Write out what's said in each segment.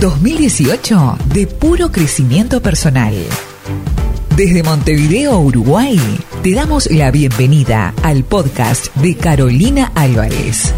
2018 de puro crecimiento personal. Desde Montevideo, Uruguay, te damos la bienvenida al podcast de Carolina Álvarez.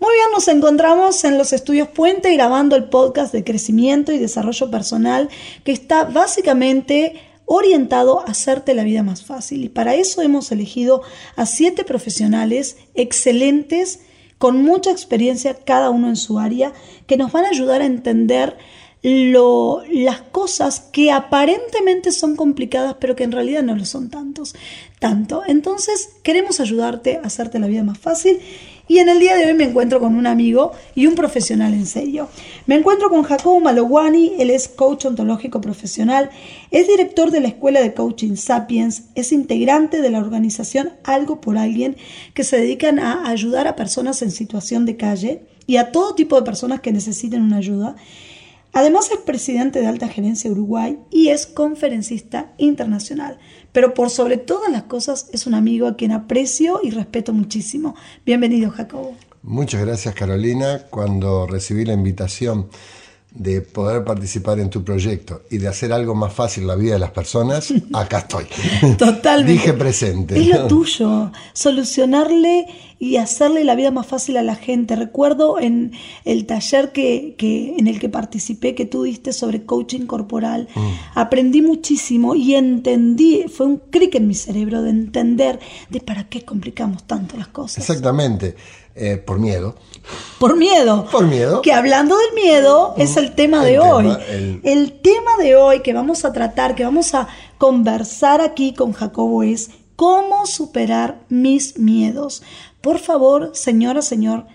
Muy bien, nos encontramos en los estudios Puente grabando el podcast de crecimiento y desarrollo personal que está básicamente orientado a hacerte la vida más fácil. Y para eso hemos elegido a siete profesionales excelentes, con mucha experiencia cada uno en su área, que nos van a ayudar a entender lo, las cosas que aparentemente son complicadas, pero que en realidad no lo son tantos, tanto. Entonces, queremos ayudarte a hacerte la vida más fácil y en el día de hoy me encuentro con un amigo y un profesional en serio. Me encuentro con Jacobo Malowani, él es coach ontológico profesional, es director de la Escuela de Coaching Sapiens, es integrante de la organización Algo por Alguien, que se dedican a ayudar a personas en situación de calle y a todo tipo de personas que necesiten una ayuda. Además es presidente de Alta Gerencia Uruguay y es conferencista internacional. Pero por sobre todas las cosas es un amigo a quien aprecio y respeto muchísimo. Bienvenido, Jacobo. Muchas gracias, Carolina. Cuando recibí la invitación de poder participar en tu proyecto y de hacer algo más fácil la vida de las personas, acá estoy. Totalmente. Dije presente. Es lo tuyo, solucionarle y hacerle la vida más fácil a la gente. Recuerdo en el taller que, que en el que participé que tú diste sobre coaching corporal, mm. aprendí muchísimo y entendí, fue un clic en mi cerebro de entender de para qué complicamos tanto las cosas. Exactamente. Eh, por miedo. Por miedo. Por miedo. Que hablando del miedo es el tema de hoy. el... tema de hoy que vamos a tratar, que vamos a conversar aquí con Jacobo es cómo superar mis miedos. Por favor, señora, señor,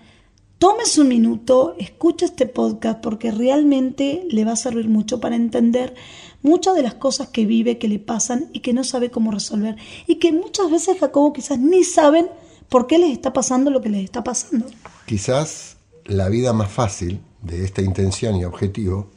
tómese un minuto, escuche este podcast porque realmente le va a servir mucho para entender muchas de las cosas que vive, que le pasan y que no sabe cómo resolver. Y que muchas veces Jacobo quizás ni saben por qué les está pasando lo que les está pasando. Quizás la vida más fácil de esta intención y objetivo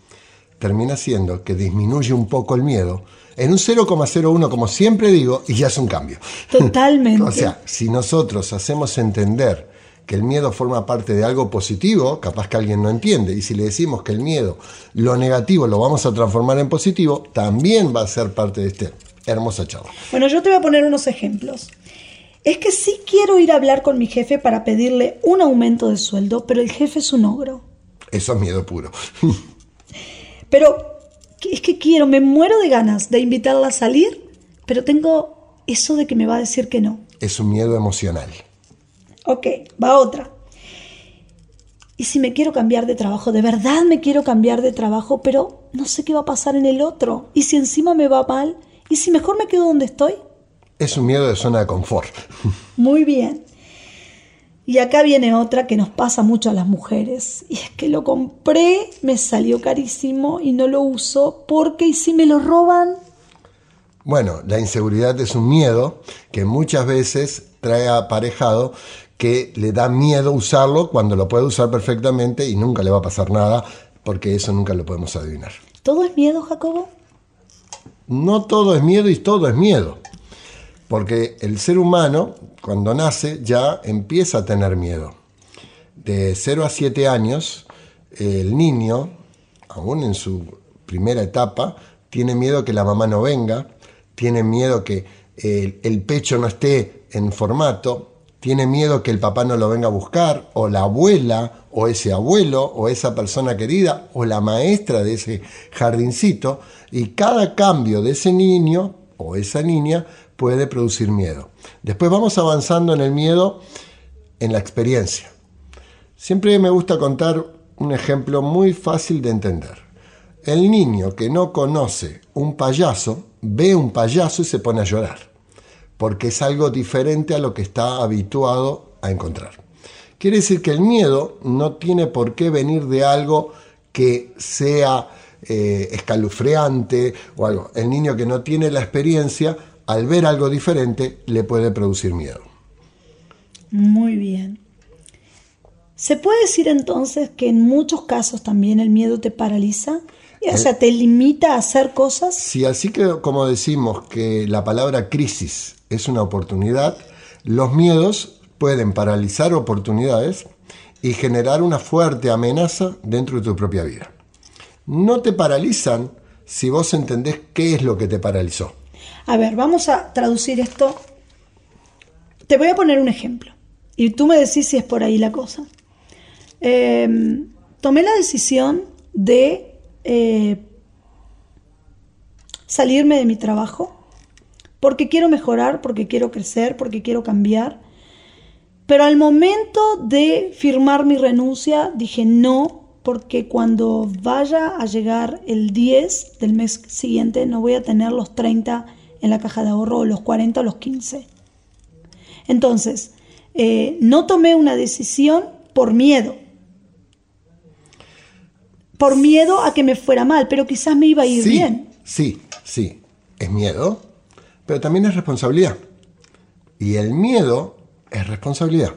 termina siendo que disminuye un poco el miedo en un 0,01 como siempre digo y ya es un cambio. Totalmente. o sea, si nosotros hacemos entender que el miedo forma parte de algo positivo, capaz que alguien no entiende. Y si le decimos que el miedo, lo negativo, lo vamos a transformar en positivo, también va a ser parte de este hermosa charla. Bueno, yo te voy a poner unos ejemplos es que sí quiero ir a hablar con mi jefe para pedirle un aumento de sueldo, pero el jefe es un ogro. Eso es miedo puro. pero es que quiero, me muero de ganas de invitarla a salir, pero tengo eso de que me va a decir que no. Es un miedo emocional. Ok, va otra. Y si me quiero cambiar de trabajo, de verdad me quiero cambiar de trabajo, pero no sé qué va a pasar en el otro. Y si encima me va mal, y si mejor me quedo donde estoy. Es un miedo de zona de confort. Muy bien. Y acá viene otra que nos pasa mucho a las mujeres. Y es que lo compré, me salió carísimo y no lo uso porque ¿y si me lo roban? Bueno, la inseguridad es un miedo que muchas veces trae aparejado que le da miedo usarlo cuando lo puede usar perfectamente y nunca le va a pasar nada porque eso nunca lo podemos adivinar. ¿Todo es miedo, Jacobo? No todo es miedo y todo es miedo. Porque el ser humano, cuando nace, ya empieza a tener miedo. De 0 a 7 años, el niño, aún en su primera etapa, tiene miedo que la mamá no venga, tiene miedo que el, el pecho no esté en formato, tiene miedo que el papá no lo venga a buscar, o la abuela, o ese abuelo, o esa persona querida, o la maestra de ese jardincito, y cada cambio de ese niño o esa niña puede producir miedo. Después vamos avanzando en el miedo en la experiencia. Siempre me gusta contar un ejemplo muy fácil de entender. El niño que no conoce un payaso ve un payaso y se pone a llorar, porque es algo diferente a lo que está habituado a encontrar. Quiere decir que el miedo no tiene por qué venir de algo que sea eh, escalofriante o algo. El niño que no tiene la experiencia al ver algo diferente le puede producir miedo. Muy bien. ¿Se puede decir entonces que en muchos casos también el miedo te paraliza? O sea, ¿te limita a hacer cosas? Sí, así que como decimos que la palabra crisis es una oportunidad, Los miedos pueden paralizar oportunidades y generar una fuerte amenaza dentro de tu propia vida. No te paralizan si vos entendés qué es lo que te paralizó. A ver, vamos a traducir esto. Te voy a poner un ejemplo y tú me decís si es por ahí la cosa. Eh, tomé la decisión de eh, salirme de mi trabajo porque quiero mejorar, porque quiero crecer, porque quiero cambiar. Pero al momento de firmar mi renuncia dije no, porque cuando vaya a llegar el 10 del mes siguiente no voy a tener los 30 en la caja de ahorro, o los 40 o los 15. Entonces, eh, no tomé una decisión por miedo. Por miedo a que me fuera mal, pero quizás me iba a ir Sí, bien. Sí, sí, es miedo, pero también es responsabilidad. Y el miedo es responsabilidad.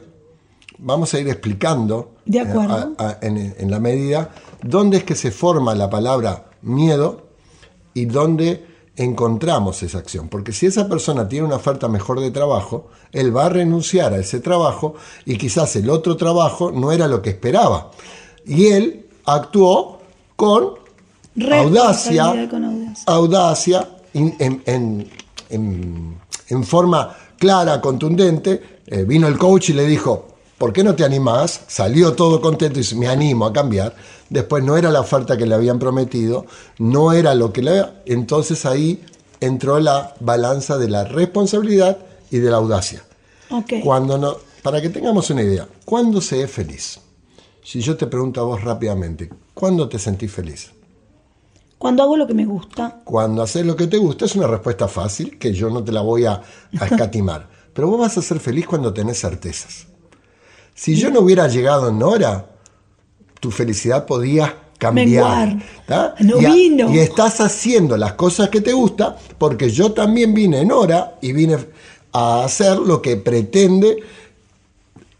Vamos a ir explicando De acuerdo. a- a- en, en la medida dónde es que se forma la palabra miedo y dónde encontramos esa acción. Porque si esa persona tiene una oferta mejor de trabajo, él va a renunciar a ese trabajo y quizás el otro trabajo no era lo que esperaba. Y él actuó con audacia, con audacia. audacia in- en, en- en- en forma clara, contundente. Eh, vino el coach y le dijo, ¿por qué no te animás? Salió todo contento y dice, me animo a cambiar. Después no era la oferta que le habían prometido, no era lo que le... Entonces ahí entró la balanza de la responsabilidad y de la audacia. Ok. Cuando no, para que tengamos una idea, ¿cuándo se es feliz? Si yo te pregunto a vos rápidamente, ¿cuándo te sentís feliz? Cuando hago lo que me gusta, Cuando haces lo que te gusta es una respuesta fácil que yo no te la voy a, a escatimar. Pero vos vas a ser feliz cuando tenés certezas. Si yo no hubiera llegado en hora, tu felicidad podía cambiar. No y, a- vino. y estás haciendo las cosas que te gustan porque yo también vine en hora y vine a hacer lo que pretende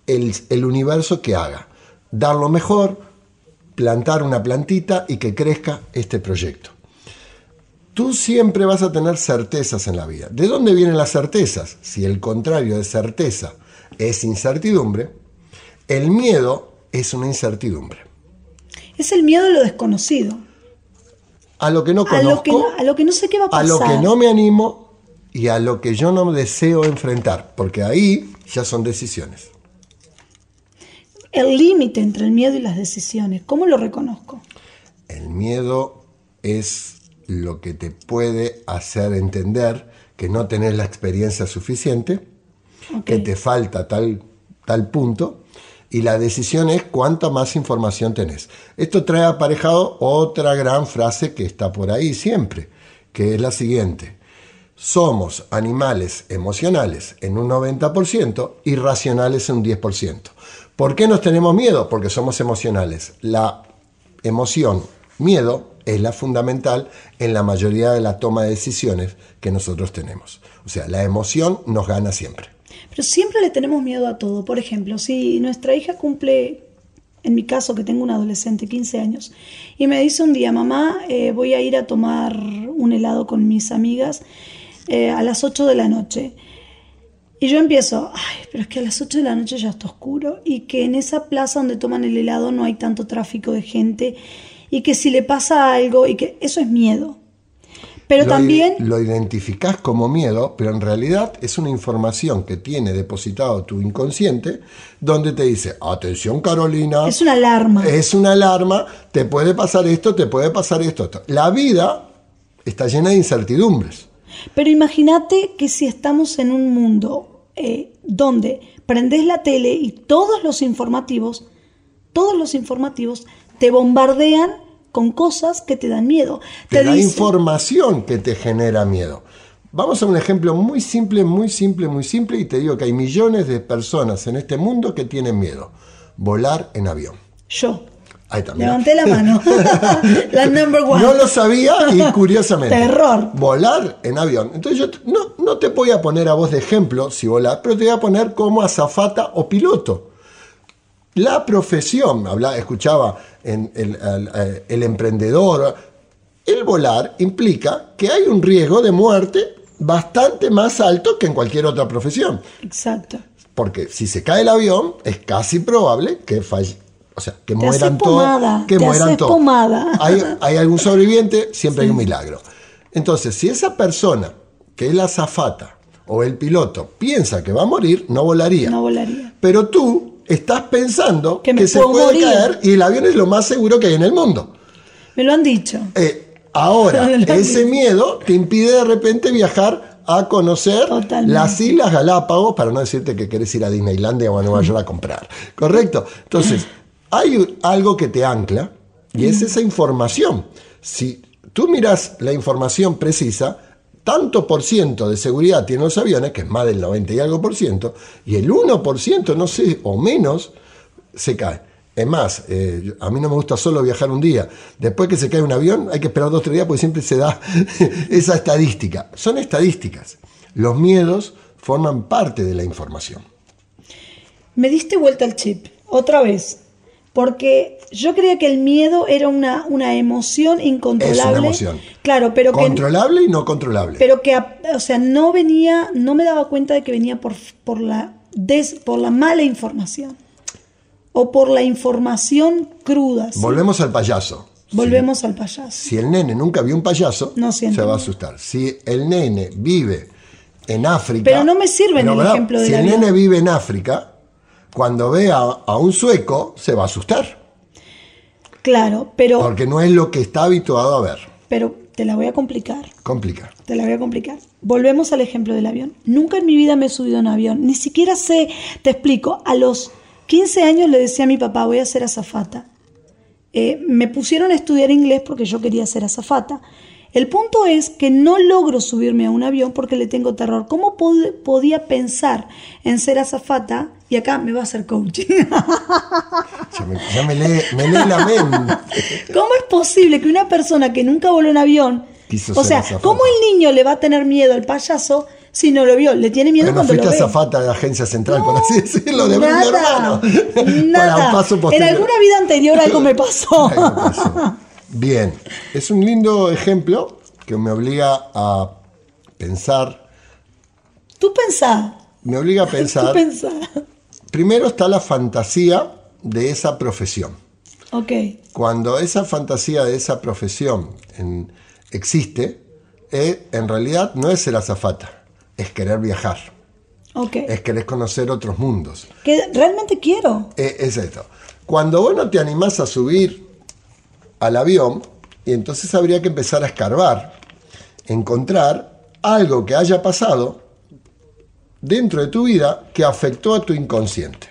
el, el universo que haga. Dar lo mejor, plantar una plantita y que crezca este proyecto. Tú siempre vas a tener certezas en la vida. ¿De dónde vienen las certezas? Si el contrario de certeza es incertidumbre, el miedo es una incertidumbre. Es el miedo a lo desconocido. A lo que no A conozco, lo que no, a lo que no sé qué va a a pasar. lo que no me animo y a lo que yo no deseo enfrentar, porque ahí ya son decisiones. El límite entre el miedo y las decisiones, ¿cómo lo reconozco? El miedo es lo que te puede hacer entender que no tenés la experiencia suficiente, que te falta tal, tal punto, y la decisión es cuánta más información tenés. Esto trae aparejado otra gran frase que está por ahí siempre, que es la siguiente. Somos animales emocionales en un 90% y racionales en un 10%. ¿Por qué nos tenemos miedo? Porque somos emocionales. La emoción, miedo, es la fundamental en la mayoría de la toma de decisiones que nosotros tenemos. O sea, la emoción nos gana siempre. Pero siempre le tenemos miedo a todo. Por ejemplo, si nuestra hija cumple, en mi caso que tengo un adolescente, 15 años, y me dice un día, mamá, eh, voy a ir a tomar un helado con mis amigas eh, a las 8 de la noche. Y yo empiezo, ay, pero es que a las 8 de la noche ya está oscuro y que en esa plaza donde toman el helado no hay tanto tráfico de gente y que si le pasa algo y que eso es miedo. Pero lo, también... Lo identificás como miedo, pero en realidad es una información que tiene depositado tu inconsciente, donde te dice, atención Carolina, Es una alarma. es una alarma, te puede pasar esto, te puede pasar esto. esto". La vida está llena de incertidumbres. Pero imagínate que si estamos en un mundo eh, donde prendes la tele y todos los informativos, todos los informativos te bombardean con cosas que te dan miedo. Te, da información que te genera miedo. Vamos a un ejemplo muy simple, muy simple, muy simple, y te digo que hay millones de personas en este mundo que tienen miedo. Volar en avión. Yo. Ahí también. Levanté la mano. la number one. No lo sabía y curiosamente. Terror. Volar en avión. Entonces yo no, no te voy a poner a vos de ejemplo si volar, pero te voy a poner como azafata o piloto. La profesión, habla, escuchaba en el, al- eh, el emprendedor, el volar implica que hay un riesgo de muerte bastante más alto que en cualquier otra profesión. Exacto. Porque si se cae el avión, es casi probable que falle. O sea, que Te mueran todos. Que te mueran todos. Hay, hay algún sobreviviente, siempre hay un milagro. Entonces, si esa persona, que es la azafata o el piloto, piensa que va a morir, no volaría. No volaría. Pero tú estás pensando Que se puede morir. caer y el avión es lo más seguro que hay en el mundo. Me lo han dicho. Eh, ahora, ese miedo te impide de repente viajar a conocer Totalmente. las Islas Galápagos, para no decirte que querés ir a Disneylandia o a Nueva York a comprar. ¿Correcto? Entonces, hay algo que te ancla y es esa información. Si tú miras la información precisa, tanto por ciento de seguridad tienen los aviones, que es más del 90 y algo por ciento, y el 1%, no sé, o menos, se cae. Es más, eh, a mí no me gusta solo viajar un día. Después que se cae un avión, hay que esperar dos o tres días porque siempre se da esa estadística. Son estadísticas. Los miedos forman parte de la información. Me diste vuelta el chip, otra vez. Porque yo creía que el miedo era una, una emoción incontrolable. Es una emoción. Claro, pero que, Controlable y no controlable. pero que, o sea, no venía, no me daba cuenta de que venía por, por, la, des- por la mala información. O por la información cruda. ¿sí? Volvemos al payaso. Volvemos al payaso. Si el nene nunca vio un payaso, No se va a asustar. Si el nene vive en África. Pero no me sirve en el ¿verdad? ejemplo del Si el nene vive en África, cuando ve a, a un sueco, se va a asustar. Claro, pero, Porque no es lo que está habituado a ver. pero te la voy a complicar. Complica. Te la voy a complicar. Volvemos al ejemplo del avión. Nunca en mi vida me he subido a un avión. Ni siquiera sé, te explico, a los 15 años le decía a mi papá, voy a ser azafata. Eh, me pusieron a estudiar inglés porque yo quería ser azafata. El punto es que no logro subirme a un avión porque le tengo terror. ¿Cómo pod- podía pensar en ser azafata? Y acá me va a hacer coaching. Ya me, ya me lee, me lee la mente. ¿Cómo es posible que una persona que nunca voló en avión, Quiso o sea, azafata. cómo el niño le va a tener miedo al payaso si no lo vio? Le tiene miedo Pero no cuando lo fuiste ve. azafata de la agencia central, por así decirlo, de nada, Nada. paso en alguna vida anterior algo me pasó. Algo pasó. Bien, es un lindo ejemplo que me obliga a pensar, Tú pensá. me obliga a Tú pensar. Primero está la fantasía de esa profesión. Ok. Cuando esa fantasía de esa profesión en- existe, eh, en realidad no es ser azafata, es querer viajar, Ok. es querer conocer otros mundos. Que realmente quiero. Eh, es esto. Cuando vos no te animás a subir al avión, y entonces habría que empezar a escarbar, encontrar algo que haya pasado dentro de tu vida que afectó a tu inconsciente.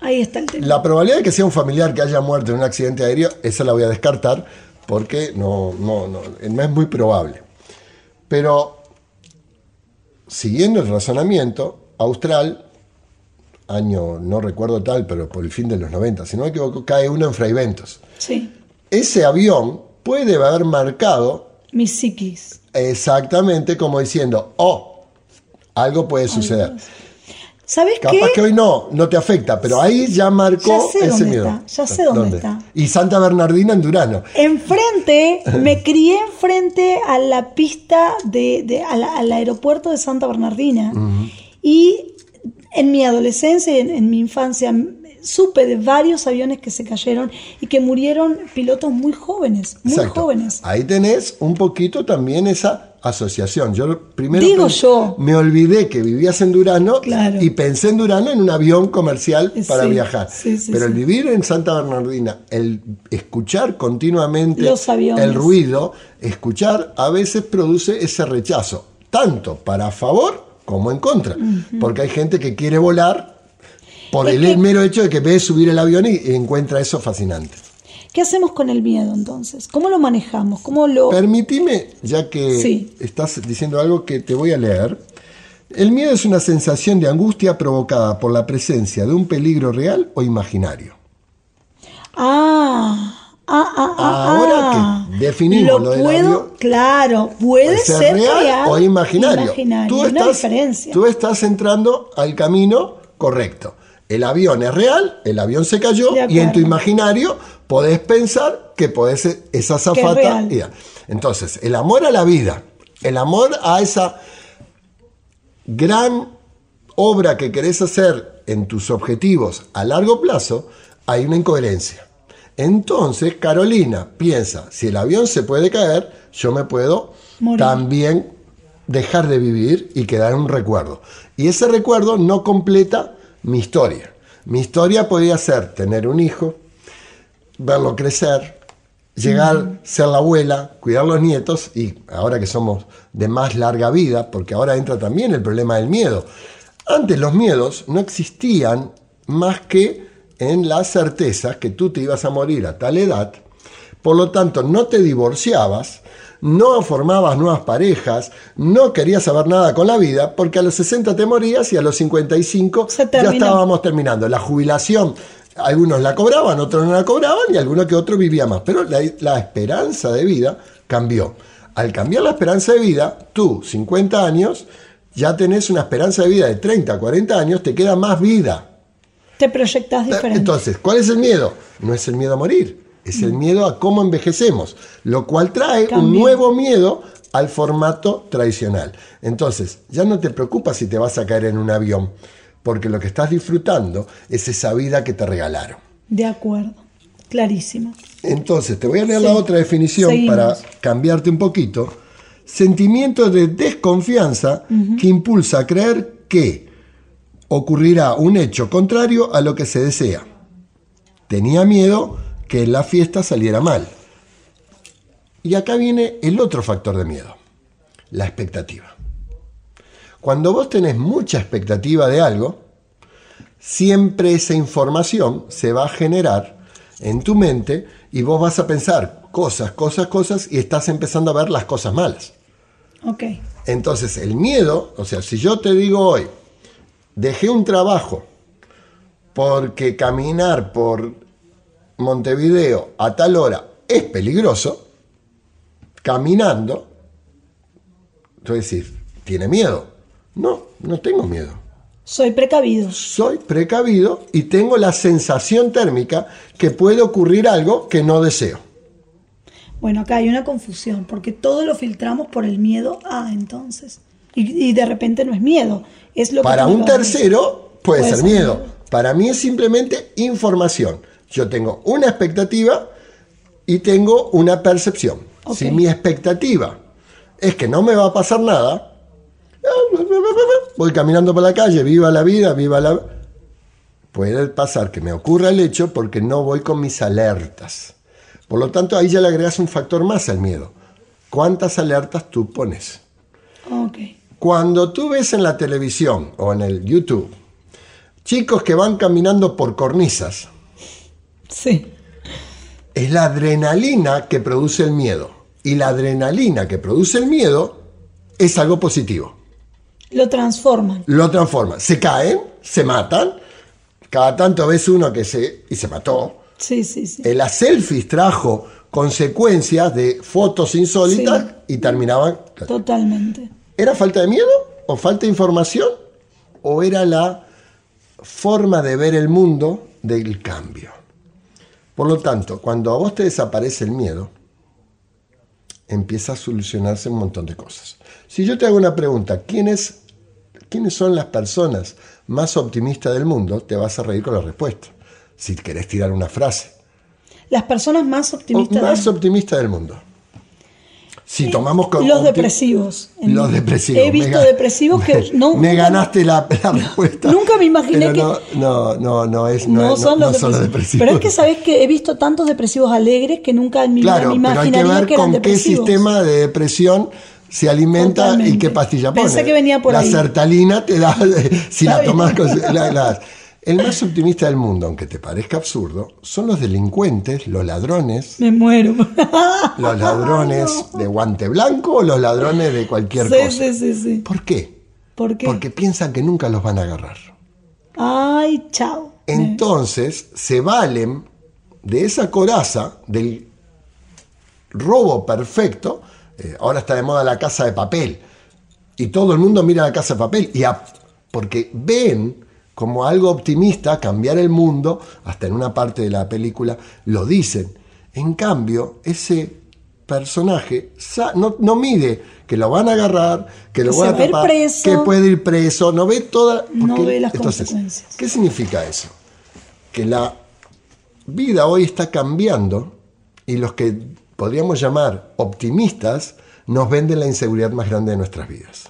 Ahí está el tema. La probabilidad de que sea un familiar que haya muerto en un accidente aéreo, esa la voy a descartar porque no, no, no, no es muy probable. Pero, siguiendo el razonamiento, Austral, año no recuerdo tal, pero por el fin de los 90, si no me equivoco, cae uno en Fraiventos. Sí. Ese avión puede haber marcado Mi psiquis. exactamente como diciendo, oh, algo puede suceder. ¿Sabes Capaz qué? que hoy no, no te afecta, pero ahí ya marcó Ya sé ese dónde miedo. está, ya sé dónde está. Y Santa Bernardina en Durano. Enfrente, me crié enfrente a la pista de, de- a la- al aeropuerto de Santa Bernardina. Y en mi adolescencia, en, en mi infancia, supe de varios aviones que se cayeron y que murieron pilotos muy jóvenes, muy Exacto. jóvenes. Ahí tenés un poquito también esa asociación. Yo primero Digo yo. me olvidé que vivías en Durano Claro. y pensé en Durano en un avión comercial Sí, para viajar. sí, sí, Pero el vivir en Santa Bernardina, el escuchar continuamente Los el ruido, escuchar a veces produce ese rechazo, tanto para favor como en contra. Porque hay gente que quiere volar por Es el que- mero hecho de que ve subir el avión y, encuentra eso fascinante. ¿Qué hacemos con el miedo entonces? ¿Cómo lo manejamos? ¿Cómo lo...? Permitime, ya que Sí. estás diciendo algo que te voy a leer. El miedo es una sensación de angustia provocada por la presencia de un peligro real o imaginario. Ah, ah, ah, ah, Ahora ah. que definimos lo del puedo, avión, claro, puede ser real, o imaginario. Tú, una estás, diferencia. tú estás entrando al camino correcto. El avión es real, el avión se cayó y en tu imaginario podés pensar que podés ser esa zafata. Entonces, el amor a la vida, El amor a esa gran obra que querés hacer en tus objetivos a largo plazo, hay una incoherencia. Entonces, Carolina piensa, si el avión se puede caer, yo me puedo Morir. también dejar de vivir y quedar un recuerdo. Y ese recuerdo no completa mi historia. Mi historia podría ser tener un hijo, verlo crecer, llegar, ser la abuela, cuidar los nietos y ahora que somos de más larga vida, porque ahora entra también el problema del miedo. Antes los miedos no existían más que en la certeza que tú te ibas a morir a tal edad, por lo tanto no te divorciabas, no formabas nuevas parejas, no querías saber nada con la vida, porque a los 60 te morías y a los 55 Se ya estábamos terminando. La jubilación, algunos la cobraban, otros no la cobraban y alguno que otro vivía más. Pero la, la esperanza de vida cambió. Al cambiar la esperanza de vida, tú, 50 años, ya tenés una esperanza de vida de 30, 40 años, te queda más vida. Te proyectas diferente. Entonces, ¿cuál es el miedo? No es el miedo a morir, es el miedo a cómo envejecemos, lo cual trae un nuevo miedo al formato tradicional. Entonces, ya no te preocupas si te vas a caer en un avión, porque lo que estás disfrutando es esa vida que te regalaron. De acuerdo. Clarísimo. Entonces, te voy a leer Sí. la otra definición Seguimos. para cambiarte un poquito. Sentimiento de desconfianza que impulsa a creer que ocurrirá un hecho contrario a lo que se desea. Tenía miedo que la fiesta saliera mal. Y acá viene el otro factor de miedo, la expectativa. Cuando vos tenés mucha expectativa de algo, siempre esa información se va a generar en tu mente y vos vas a pensar cosas, cosas, cosas y estás empezando a ver las cosas malas. Ok. Entonces el miedo, o sea, si yo te digo hoy, dejé un trabajo porque caminar por Montevideo a tal hora es peligroso, caminando, tú decir, ¿tiene miedo? No, no tengo miedo Soy precavido. soy precavido y tengo la sensación térmica que puede ocurrir algo que no deseo. Bueno, acá hay una confusión, porque todo lo filtramos por el miedo a entonces. Y, y de repente no es miedo, es lo Para un tercero puede, Puede ser ser miedo. miedo. Para mí es simplemente información. Yo tengo una expectativa y tengo una percepción. Si mi expectativa es que no me va a pasar nada, voy caminando por la calle, viva la vida, viva la... Puede pasar que me ocurra el hecho porque no voy con mis alertas. Por lo tanto, ahí ya le agregas un factor más al miedo. ¿Cuántas alertas tú pones? Cuando tú ves en la televisión o en el YouTube chicos que van caminando por cornisas, Sí. es la adrenalina que produce el miedo. Y la adrenalina que produce el miedo es algo positivo. Lo transforman. Lo transforma. Se caen, se matan. Cada tanto ves uno que se... y se mató. Sí, sí, sí. Las selfies trajo consecuencias de fotos insólitas y terminaban... Totalmente. ¿Era falta de miedo? ¿O falta de información? ¿O era la forma de ver el mundo del cambio? Por lo tanto, cuando a vos te desaparece el miedo, empieza a solucionarse un montón de cosas. Si yo te hago una pregunta, ¿quiénes, ¿quiénes son las personas más optimistas del mundo? Te vas a reír con la respuesta. Si querés tirar una frase. Las personas más O optimistas. más del- optimista del mundo. Si tomamos con los depresivos. Los depresivos. He visto Me depresivos que no. me ganaste la, la respuesta. nunca me imaginé Pero No, no, no, no es. No, No, son, no los son los depresivos. Pero es que sabés que he visto tantos depresivos alegres que nunca en mi vida Claro, me pero hay que imaginaría ver que eran con qué sistema de depresión se alimenta Totalmente. y qué pastilla pone. Pensé que venía por la ahí. sertalina te da, si la tomas la- la- El más optimista del mundo, aunque te parezca absurdo, son los delincuentes, los ladrones, Me muero. los ladrones de guante blanco o los ladrones de cualquier sí, cosa. sí, sí, sí. ¿Por qué? ¿Por qué? Porque piensan que nunca los van a agarrar. Ay, chao. Entonces se valen de esa coraza, del robo perfecto. eh, ahora está de moda la casa de papel. Y todo el mundo mira la casa de papel. Y a- porque ven como algo optimista cambiar el mundo, hasta en una parte de la película lo dicen. En cambio, ese personaje no, no mide que lo van a agarrar, que lo Que van a tapar, preso. que puede ir preso, no ve toda... No ve las entonces, consecuencias. ¿qué significa eso? Que la vida hoy está cambiando y los que podríamos llamar optimistas nos venden la inseguridad más grande de nuestras vidas.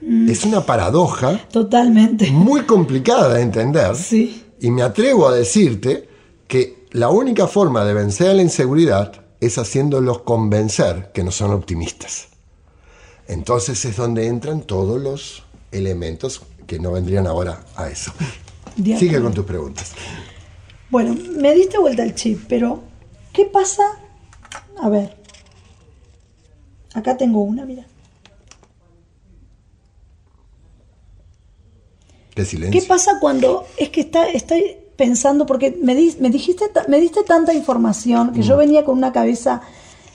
Mm. Es una paradoja Totalmente. muy complicada de entender. Sí. Y me atrevo a decirte que la única forma de vencer a la inseguridad es haciéndolos convencer que no son optimistas. Entonces es donde entran todos los elementos que no vendrían ahora a eso. Sigue con tus preguntas. Bueno, me diste vuelta el chip, pero ¿qué pasa? A ver. Acá tengo una, mira. Qué silencio. ¿Qué pasa cuando es que está, estoy pensando, porque me, di- me dijiste, me diste tanta información que yo Mm. venía con una cabeza,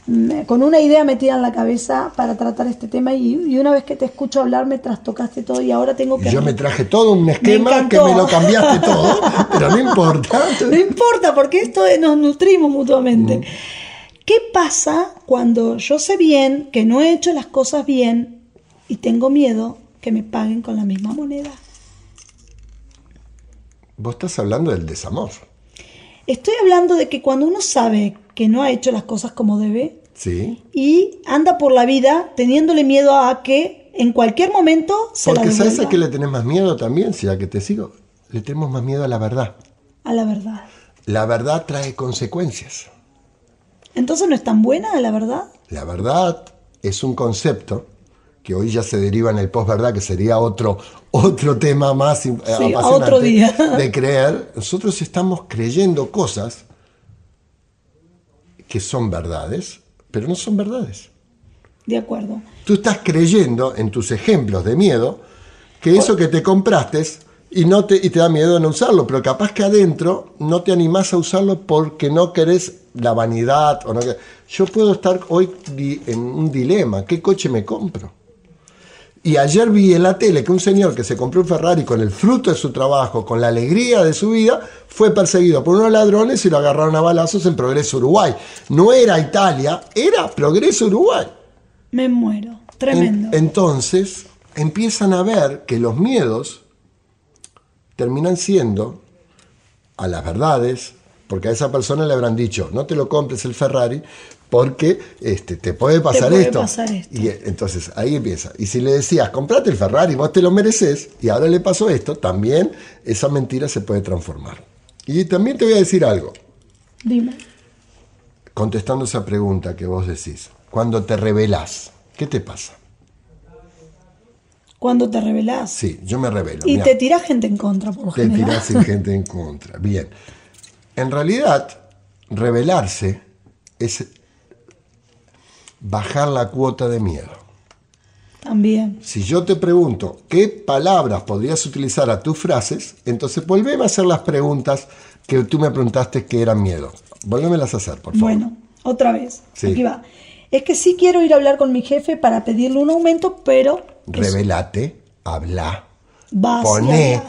mm, con una idea metida en la cabeza para tratar este tema y, y una vez que te escucho hablar me trastocaste todo y ahora tengo que... Yo me traje todo un esquema que me lo cambiaste todo, pero no importa. No importa, porque esto es- nos nutrimos mutuamente. Mm. ¿Qué pasa cuando yo sé bien que no he hecho las cosas bien y tengo miedo que me paguen con la misma moneda? Vos estás hablando del desamor, Estoy hablando de que cuando uno sabe que no ha hecho las cosas como debe ¿sí? y anda por la vida teniéndole miedo a que en cualquier momento se Porque la ¿sabes a qué le tenés más miedo también? Si a que te sigo, le tenemos más miedo a la verdad. a la verdad. La verdad trae consecuencias. Entonces no es tan buena la verdad. La verdad es un concepto que hoy ya se deriva en el posverdad, que sería otro, otro tema más a apasionante otro día. de creer. Nosotros estamos creyendo cosas que son verdades, pero no son verdades. De acuerdo. Tú estás creyendo en tus ejemplos de miedo que eso que te compraste y, no te, y te da miedo no usarlo, pero capaz que adentro no te animás a usarlo porque no querés la vanidad. O no querés- Yo puedo estar hoy en un dilema, ¿qué coche me compro? Y ayer vi en la tele que un señor que se compró un Ferrari con el fruto de su trabajo, con la alegría de su vida, fue perseguido por unos ladrones y lo agarraron a balazos en Progreso Uruguay. No era Italia, era Progreso Uruguay. Me muero. En- Tremendo. entonces empiezan a ver que los miedos terminan siendo a las verdades, porque a esa persona le habrán dicho, no te lo compres el Ferrari porque este, te puede pasar puede esto. pasar esto. Y eh, entonces ahí empieza. Y si le decías, comprate el Ferrari, vos te lo mereces, y ahora le pasó esto, también esa mentira se puede transformar. Y también te voy a decir algo, Dime. contestando esa pregunta que vos decís. Cuando te revelás, ¿qué te pasa? Cuando te revelás. Sí, yo me revelo. Y mirá. te tirás gente en contra, por lo Te general. tirás gente en contra. Bien. En realidad, rebelarse es bajar la cuota de miedo. También. Si yo te pregunto qué palabras podrías utilizar a tus frases, entonces volveme a hacer las preguntas que tú me preguntaste que eran miedo. Volvémelas a hacer, por favor. Bueno, otra vez. Sí. Aquí va. Es que sí quiero ir a hablar con mi jefe para pedirle un aumento, pero Revelate, habla, poné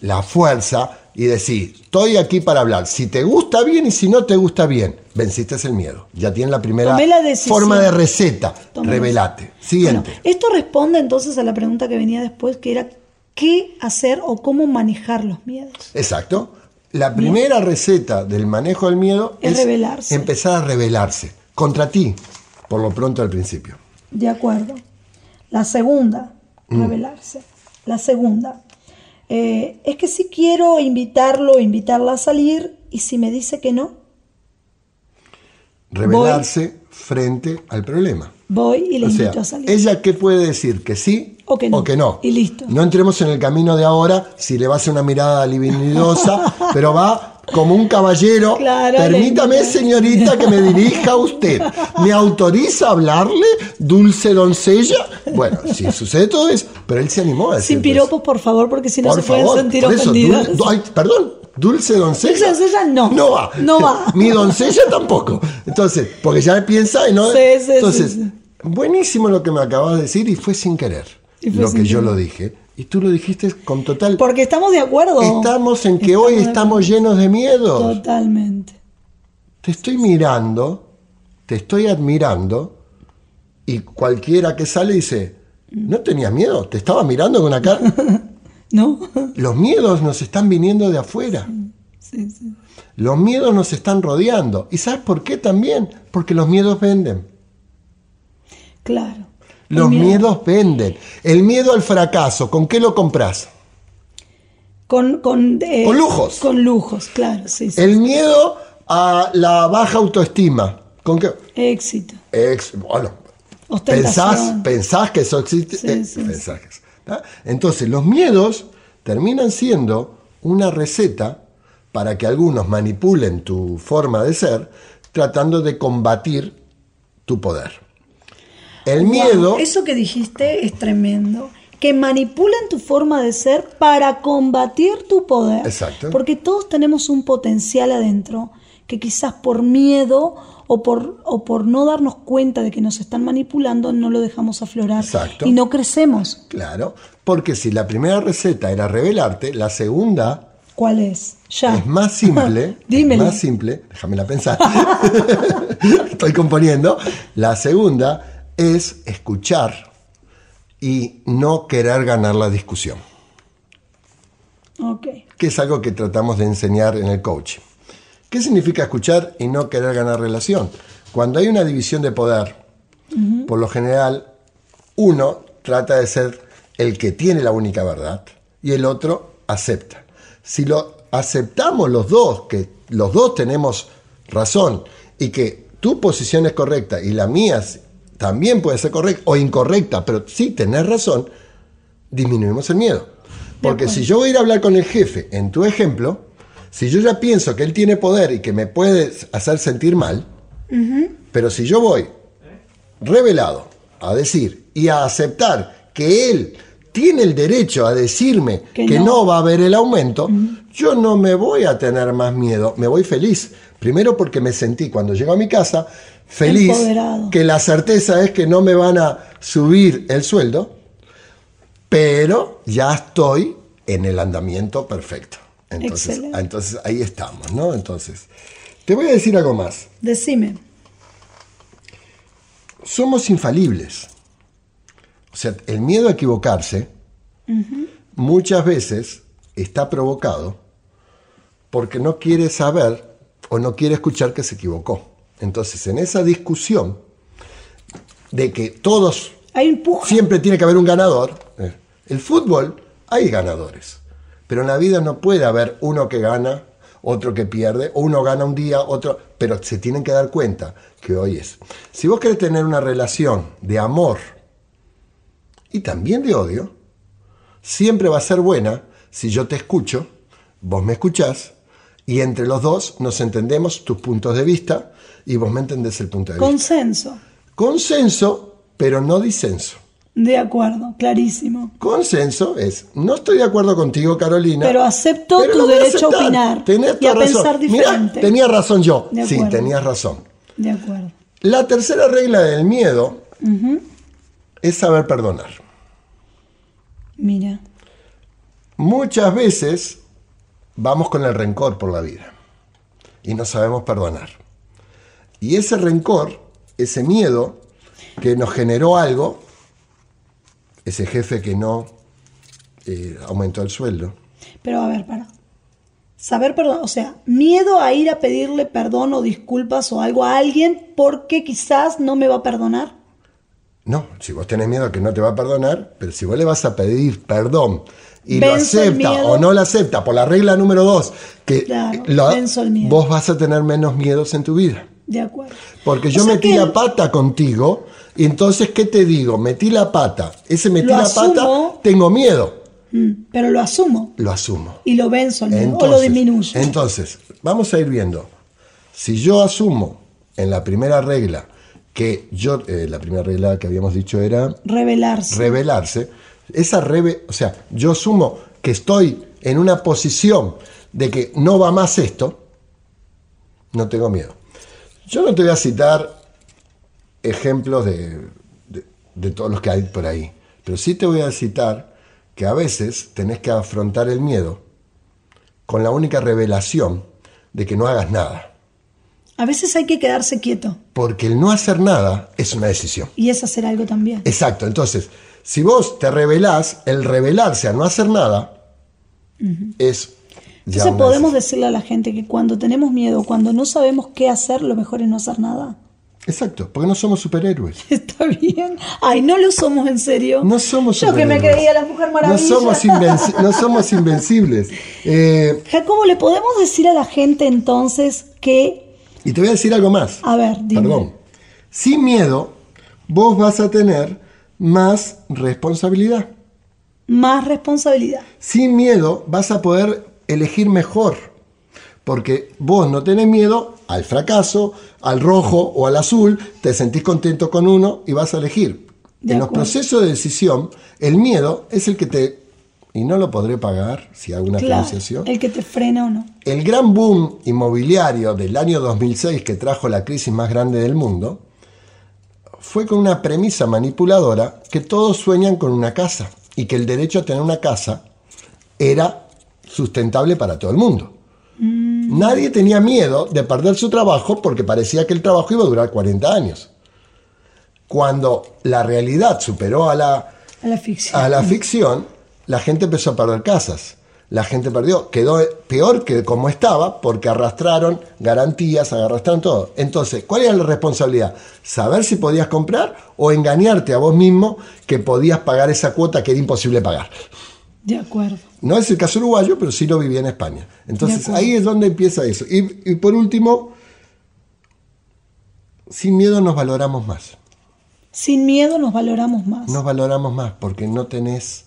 la fuerza y decir, estoy aquí para hablar. Si te gusta bien y si no te gusta bien, venciste el miedo. Ya tienes la primera la forma de receta. Tomé Revelate. Siguiente. Bueno, esto responde entonces a la pregunta que venía después, que era qué hacer o cómo manejar los miedos. Exacto. La primera receta del manejo del miedo Es es, rebelarse. empezar a rebelarse contra ti, por lo pronto al principio. De acuerdo. La segunda, Mm. revelarse. La segunda, eh, es que si quiero invitarlo o invitarla a salir y si me dice que no, Rebelarse frente al problema. voy y le O sea, invito a salir. ella qué puede decir, que sí O que no. Y listo. No entremos en el camino de ahora, si le va a hacer una mirada libidinosa, pero va como un caballero. Claro, Permítame, le- señorita, que me dirija a usted. ¿Me autoriza a hablarle, dulce doncella? Bueno, sí, sucede todo eso, pero él se animó a decir Sin piropos, por favor, porque si no se pueden sentir por eso, ofendidas. dul- ay, perdón, dulce doncella. Dulce doncella, no. No va. No va. Mi doncella tampoco. Entonces, porque ya piensa y no. Sí, sí, Entonces, buenísimo lo que me acabas de decir y fue sin querer. Lo que yo lo dije. Y tú lo dijiste con total. Porque estamos de acuerdo. Estamos en que hoy estamos llenos de miedo. Totalmente. Te estoy mirando te estoy admirando y cualquiera que sale dice, ¿no tenías miedo? Te estaba mirando con una cara. ¿No? Los miedos nos están viniendo de afuera. Sí, sí. Los miedos nos están rodeando. ¿Y sabes por qué también? Porque los miedos venden. Claro. Los miedo. miedos venden. El miedo al fracaso, ¿con qué lo compras? Con, con, eh, Con lujos. Con lujos, claro, sí, sí. El miedo a la baja autoestima, ¿con qué? Éxito. Ex- bueno, pensás, pensás que eso existe. Sí, eh, sí, pensás que es- ¿tá? Entonces, los miedos terminan siendo una receta para que algunos manipulen tu forma de ser, tratando de combatir tu poder. El Wow, miedo. Eso que dijiste es tremendo. Que manipulan tu forma de ser para combatir tu poder. Exacto. Porque todos tenemos un potencial adentro que quizás por miedo o por, o por no darnos cuenta de que nos están manipulando no lo dejamos aflorar Exacto. y no crecemos. Claro, porque si la primera receta era revelarte, la segunda ¿Cuál es? Ya. Es más simple. Dímelo. Más simple, déjamela pensar. Estoy componiendo. La segunda es escuchar y no querer ganar la discusión, Ok. que es algo que tratamos de enseñar en el coaching. ¿Qué significa escuchar y no querer ganar relación? Cuando hay una división de poder, por lo general, uno trata de ser el que tiene la única verdad y el otro acepta. Si lo aceptamos los dos, que los dos tenemos razón y que tu posición es correcta y la mía también puede ser correcta o incorrecta, pero sí tenés razón, disminuimos el miedo. Porque si yo voy a ir a hablar con el jefe, en tu ejemplo, si yo ya pienso que él tiene poder y que me puede hacer sentir mal, pero si yo voy revelado a decir y a aceptar que él tiene el derecho a decirme que, Que no. no. va a haber el aumento, yo no me voy a tener más miedo, me voy feliz. Primero porque me sentí cuando llego a mi casa feliz, Empoderado. que la certeza es que no me van a subir el sueldo, pero ya estoy en el andamiento perfecto. Entonces, Excelente. entonces ahí estamos, ¿no? Entonces, te voy a decir algo más. Decime. somos infalibles. O sea, el miedo a equivocarse muchas veces está provocado porque no quiere saber o no quiere escuchar que se equivocó. Entonces, en esa discusión de que todos Hay siempre tiene que haber un ganador, eh, el fútbol hay ganadores, pero en la vida no puede haber uno que gana, otro que pierde, uno gana un día, otro, pero se tienen que dar cuenta que hoy es. Si vos querés tener una relación de amor y también de odio, siempre va a ser buena si yo te escucho, vos me escuchás, y entre los dos nos entendemos tus puntos de vista y vos me entendés el punto de vista. Consenso. Consenso, pero no disenso. De acuerdo, clarísimo. Consenso es, no estoy de acuerdo contigo, Carolina. Pero acepto tu derecho a opinar Tenés y a razón. pensar Mirá, diferente. tenía razón yo. Sí, tenías razón. De acuerdo. La tercera regla del miedo es saber perdonar. Mira. Muchas veces vamos con el rencor por la vida y no sabemos perdonar. Y ese rencor, ese miedo que nos generó algo, ese jefe que no eh, aumentó el sueldo, Pero a ver, para. Saber perdón, o sea, miedo a ir a pedirle perdón o disculpas o algo a alguien porque quizás no me va a perdonar. No, si vos tenés miedo que no te va a perdonar, pero si vos le vas a pedir perdón y lo Venzo acepta o no lo acepta por la regla número dos, que Claro, lo- vos vas a tener menos miedos en tu vida. De acuerdo. Porque O yo sea metí que la pata contigo y entonces, ¿qué te digo? Metí la pata. Ese metí Lo la asumo. pata, tengo miedo. Mm, pero lo asumo Lo asumo. y lo venzo o lo disminuyo. Entonces, vamos a ir viendo. Si yo asumo en la primera regla que yo, eh, la primera regla que habíamos dicho era Revelarse. revelarse, esa reve, o sea, yo asumo que estoy en una posición de que no va más esto, no tengo miedo. Yo no te voy a citar ejemplos de, de- de todos los que hay por ahí, pero sí te voy a citar que a veces tenés que afrontar el miedo con la única revelación de que no hagas nada. A veces hay que quedarse quieto Porque el no hacer nada es una decisión. y es hacer algo también. Exacto, entonces, si vos te rebelás, el rebelarse a no hacer nada es... Entonces podemos decirle a la gente que cuando tenemos miedo, cuando no sabemos qué hacer, lo mejor es no hacer nada. Exacto, porque no somos superhéroes. Está bien. Ay, no lo somos en serio. No somos Yo que me superhéroes. creía la mujer No maravilla. somos, invenci- no somos invencibles. Eh, Jacobo, ¿le podemos decir a la gente entonces que, y te voy a decir algo más. a ver, dime, Perdón. Sin miedo, vos vas a tener más responsabilidad. más responsabilidad? Sin miedo vas a poder elegir mejor. Porque vos no tenés miedo al fracaso, al rojo o al azul, te sentís contento con uno y vas a elegir. De en los procesos de decisión, el miedo es el que te... Y no lo podré pagar si hago una Claro, financiación. el que te frena o no. El gran boom inmobiliario del año 2006 que trajo la crisis más grande del mundo fue con una premisa manipuladora que todos sueñan con una casa y que el derecho a tener una casa era sustentable para todo el mundo. Nadie tenía miedo de perder su trabajo porque parecía que el trabajo iba a durar 40 años. Cuando la realidad superó a la, A la ficción. a la ficción, la gente empezó a perder casas. La gente perdió, quedó peor que como estaba porque arrastraron garantías, arrastraron todo. Entonces, ¿cuál era la responsabilidad? Saber si podías comprar o engañarte a vos mismo que podías pagar esa cuota que era imposible pagar. De acuerdo. No es el caso uruguayo, pero sí lo vivía en España. Entonces, ahí es donde empieza eso. Y, y por último, sin miedo nos valoramos más. Sin miedo nos valoramos más. Nos valoramos más porque no tenés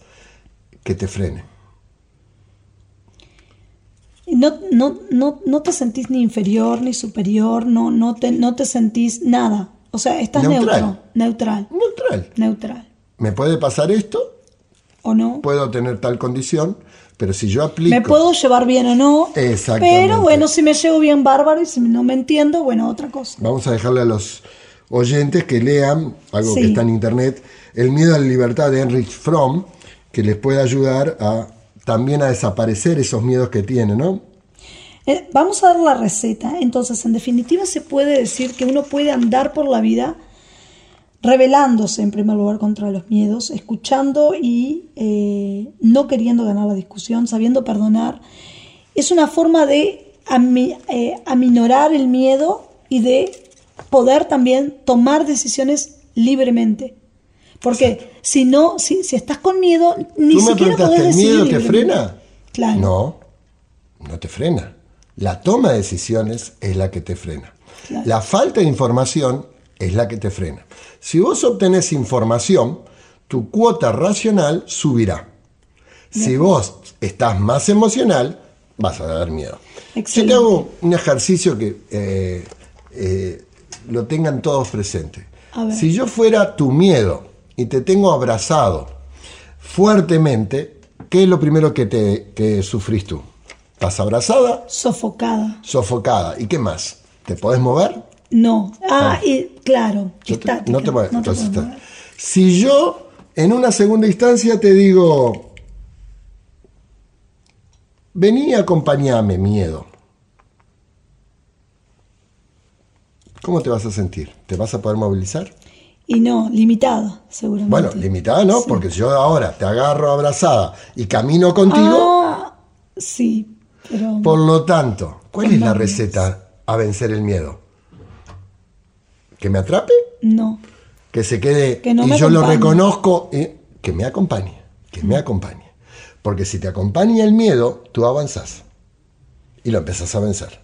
que te frene. No, no, no, no te sentís ni inferior ni superior, no, no, te, no te sentís nada. O sea, estás Neutral. neutro. Neutral. Neutral. Neutral. Me puede pasar esto, ¿O no? puedo tener tal condición, pero si yo aplico... Me puedo llevar bien o no. Exactamente. Pero bueno, si me llevo bien bárbaro y si no me entiendo, bueno, otra cosa. Vamos a dejarle a los oyentes que lean algo Sí. que está en internet, El miedo a la libertad de Henrik Fromm, que les puede ayudar a también a desaparecer esos miedos que tienen, ¿no? Eh, vamos a dar la receta. Entonces, en definitiva, se puede decir que uno puede andar por la vida rebelándose en primer lugar contra los miedos, escuchando y eh, no queriendo ganar la discusión, sabiendo perdonar. Es una forma de ami- eh, aminorar el miedo y de poder también tomar decisiones libremente. Porque si no, si, si estás con miedo, ni Tú me siquiera podés ¿el decidir miedo te frena? Claro. No, no te frena. La toma de decisiones es la que te frena. Claro. La falta de información es la que te frena. Si vos obtenés información, tu cuota racional subirá. Si vos estás más emocional, vas a dar miedo. Yo Excelente. te hago un ejercicio que eh, eh, lo tengan todos presentes. Si yo fuera tu miedo y te tengo abrazado fuertemente, ¿qué es lo primero que, te, que sufrís tú? ¿Estás abrazada? Sofocada. Sofocada. ¿Y qué más? ¿Te podés mover? No. Ah, y claro. Yo te- estática, no te no te Entonces, puedes mover. Si yo en una segunda instancia te digo, vení y acompañame, miedo. ¿Cómo te vas a sentir? ¿Te vas a poder movilizar? Y no, limitado, seguramente. Bueno, limitada no, porque si yo ahora te agarro abrazada y camino contigo, Ah, sí, pero por lo tanto, ¿cuál es la receta a vencer el miedo? ¿Que me atrape? no. que se quede Que no y me yo lo reconozco, y que me acompañe, que me acompañe. Porque si te acompaña el miedo, tú avanzas y lo empezás a vencer.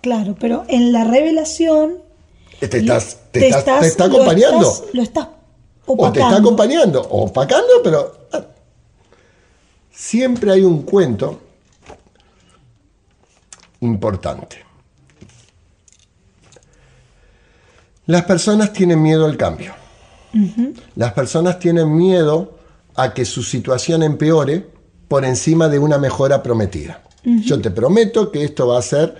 Claro, pero en la revelación Te, estás, te, estás- te está acompañando. Lo estás, lo estás o te está acompañando, o opacando, pero ah, siempre hay un cuento importante. Las personas tienen miedo al cambio. Las personas tienen miedo a que su situación empeore por encima de una mejora prometida. Yo te prometo que esto va a ser,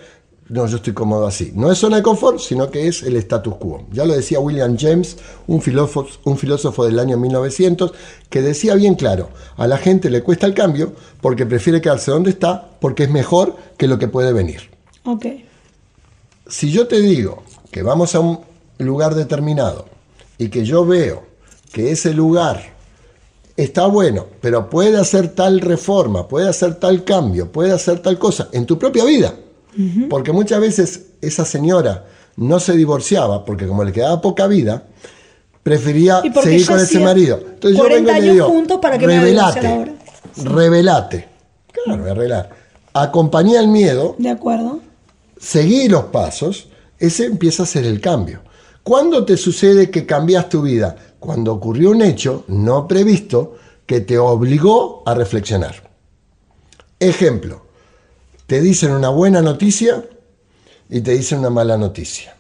no, yo estoy cómodo así. No es zona de confort, sino que es el status quo. Ya lo decía William James, un filósofo, un filósofo del año 1900, que decía bien claro, a la gente le cuesta el cambio porque prefiere quedarse donde está porque es mejor que lo que puede venir. Ok, si yo te digo que vamos a un lugar determinado y que yo veo que ese lugar está bueno, pero puede hacer tal reforma, puede hacer tal cambio, puede hacer tal cosa en tu propia vida. Porque muchas veces esa señora no se divorciaba porque como le quedaba poca vida, prefería seguir con ese marido. Entonces yo 40 vengo y le años digo, juntos para que me haga divorciar revelate, ahora". Claro, voy a arreglar. Acompañé el miedo, ¿De acuerdo? seguí los pasos, ese empieza a ser el cambio. ¿Cuándo te sucede que cambias tu vida? Cuando ocurrió un hecho no previsto que te obligó a reflexionar. Ejemplo, te dicen una buena noticia y te dicen una mala noticia.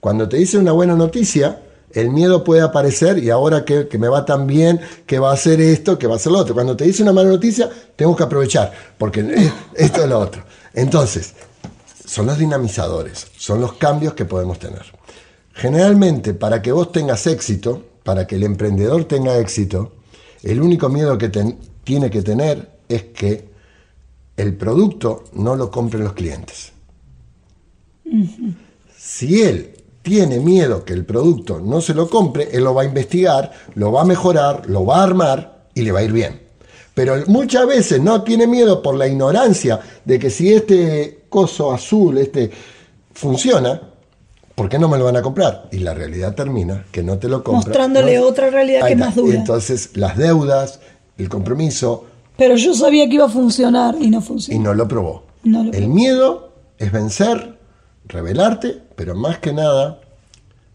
Cuando te dicen una buena noticia, el miedo puede aparecer y ahora que, que me va tan bien, que va a hacer esto, que va a hacer lo otro. Cuando te dicen una mala noticia, tengo que aprovechar, porque esto es lo otro. Entonces, son los dinamizadores, son los cambios que podemos tener. Generalmente, para que vos tengas éxito, para que el emprendedor tenga éxito, el único miedo que ten- tiene que tener es que el producto no lo compren los clientes. Si él tiene miedo que el producto no se lo compre, él lo va a investigar, lo va a mejorar, lo va a armar y le va a ir bien. Pero muchas veces no tiene miedo por la ignorancia de que si este coso azul, este funciona, ¿por qué no me lo van a comprar? Y la realidad termina que no te lo compran. Mostrándole ¿no? otra realidad que más dura. Entonces, las deudas, el compromiso, Pero yo sabía que iba a funcionar y no y funcionó. no lo probó. No lo el probó. miedo es vencer, rebelarte, pero más que nada,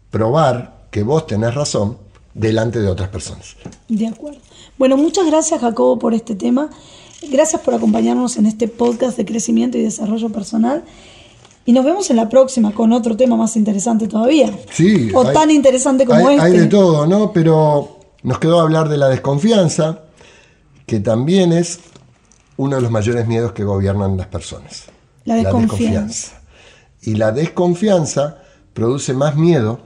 probar que vos tenés razón delante de otras personas. De acuerdo. Bueno, muchas gracias Jacobo por este tema. Gracias por acompañarnos en este podcast de crecimiento y desarrollo personal. Y nos vemos en la próxima con otro tema más interesante todavía. Sí. O hay- tan interesante como hay, este. Hay de todo, ¿no? Pero nos quedó hablar de la desconfianza, que también es uno de los mayores miedos que gobiernan las personas. La desconfianza. Y la desconfianza produce más miedo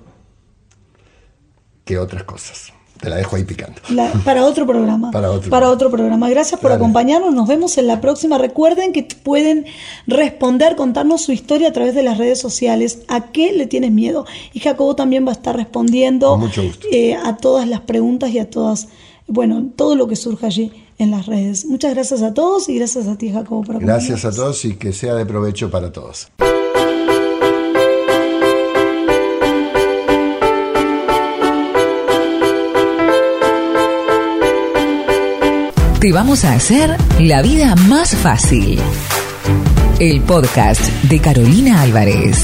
que otras cosas. Te la dejo ahí picando. La- para otro programa. Para otro programa. Gracias por Dale. acompañarnos. Nos vemos en la próxima. Recuerden que pueden responder, contarnos su historia a través de las redes sociales. ¿A qué le tienes miedo? Y Jacobo también va a estar respondiendo mucho gusto. eh, a todas las preguntas y a todas, bueno, todo lo que surja allí en las redes. Muchas gracias a todos y gracias a ti, Jacobo, por acompañarnos. Gracias a todos y que sea de provecho para todos. Te vamos a hacer la vida más fácil. El podcast de Carolina Álvarez.